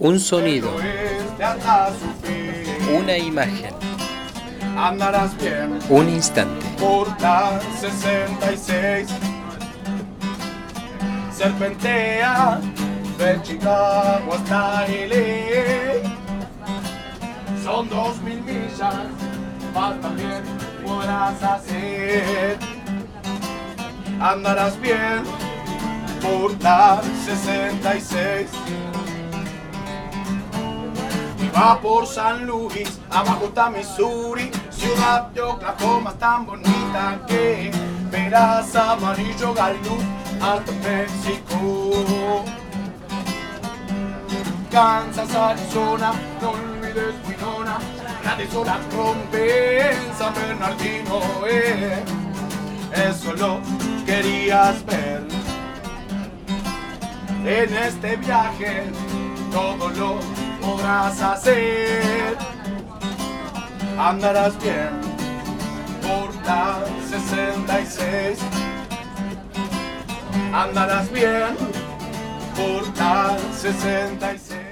Un sonido, una imagen, Andarás bien un instante. por la 66. Serpentea de Chicago hasta LA. Son dos mil millas, más también podrás hacer. Andarás bien por la 66. Va por San Luis, abajo está Missouri, ciudad de Oklahoma tan bonita que verás amarillo Gallup, Alto México. Kansas, Arizona, no olvides Winona, grandes olas rompen San Bernardino, eh. Eso lo querías ver. En este viaje todo lo podrás hacer. Andarás bien por la 66. Andarás bien por la 66.